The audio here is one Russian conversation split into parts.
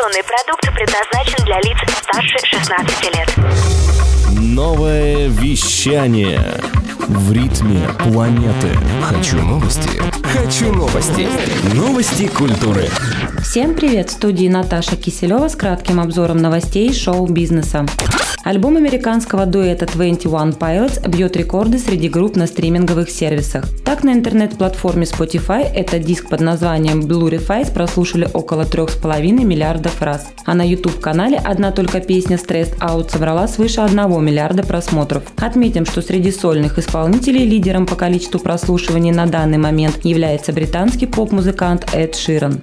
Информационный продукт предназначен для лиц старше 16 лет. Новое вещание. В ритме планеты. Хочу новости. Хочу новости. Новости культуры. Всем привет! В студии Наташа Киселева с кратким обзором новостей шоу-бизнеса. Альбом американского дуэта 21 Pilots бьет рекорды среди групп на стриминговых сервисах. Так, на интернет-платформе Spotify этот диск под названием Blurifies прослушали около 3,5 миллиардов раз. А на YouTube-канале одна только песня Stressed Out собрала свыше 1 миллиарда просмотров. Отметим, что среди сольных исполнителей лидером по количеству прослушиваний на данный момент является британский поп-музыкант Эд Ширан.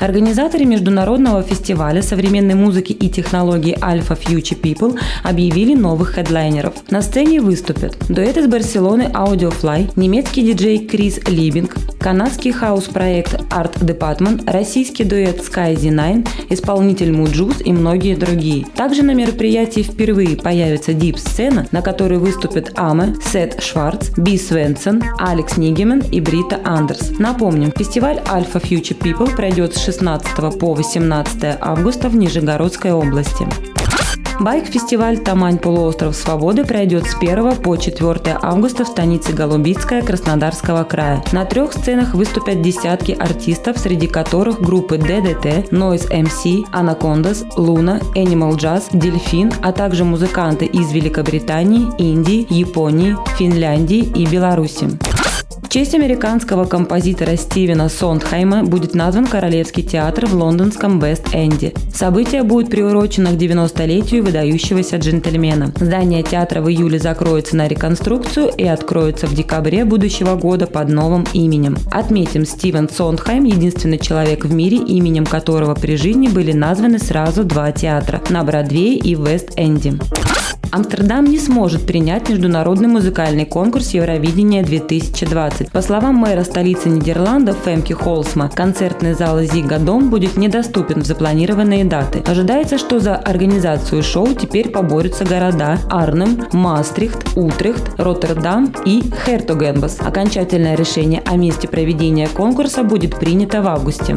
Организаторы международного фестиваля современной музыки и технологий Alfa Future People объявили новых хедлайнеров. На сцене выступят дуэт из Барселоны Audiofly, немецкий диджей Крис Либинг, канадский хаус-проект Art Department, российский дуэт Sky Z9, исполнитель Mujuice и многие другие. Также на мероприятии впервые появится deep-сцена, на которой выступят Âme, Сет Шварц, Би Свенсон, Алекс Нигемен и Брита Андерс. Напомним, фестиваль Alfa Future People пройдет с 16 по 18 августа в Нижегородской области. Байк-фестиваль «Тамань. Полуостров Свободы» пройдет с 1 по 4 августа в станице Голубицкая Краснодарского края. На трех сценах выступят десятки артистов, среди которых группы DDT, Noise MC, Anacondas, Luna, Animal Jazz, Дельфин, а также музыканты из Великобритании, Индии, Японии, Финляндии и Беларуси. В честь американского композитора Стивена Сондхайма будет назван Королевский театр в лондонском Вест-Энде. Событие будет приурочено к 90-летию выдающегося джентльмена. Здание театра в июле закроется на реконструкцию и откроется в декабре будущего года под новым именем. Отметим, Стивен Сондхайм – единственный человек в мире, именем которого при жизни были названы сразу два театра – на Бродвее и Вест-Энде. Амстердам не сможет принять международный музыкальный конкурс Евровидения 2020. По словам мэра столицы Нидерландов Фемки Холсма, концертный зал Зига Дом будет недоступен в запланированные даты. Ожидается, что за организацию шоу теперь поборются города Арнем, Мастрихт, Утрехт, Роттердам и Хертогенбас. Окончательное решение о месте проведения конкурса будет принято в августе.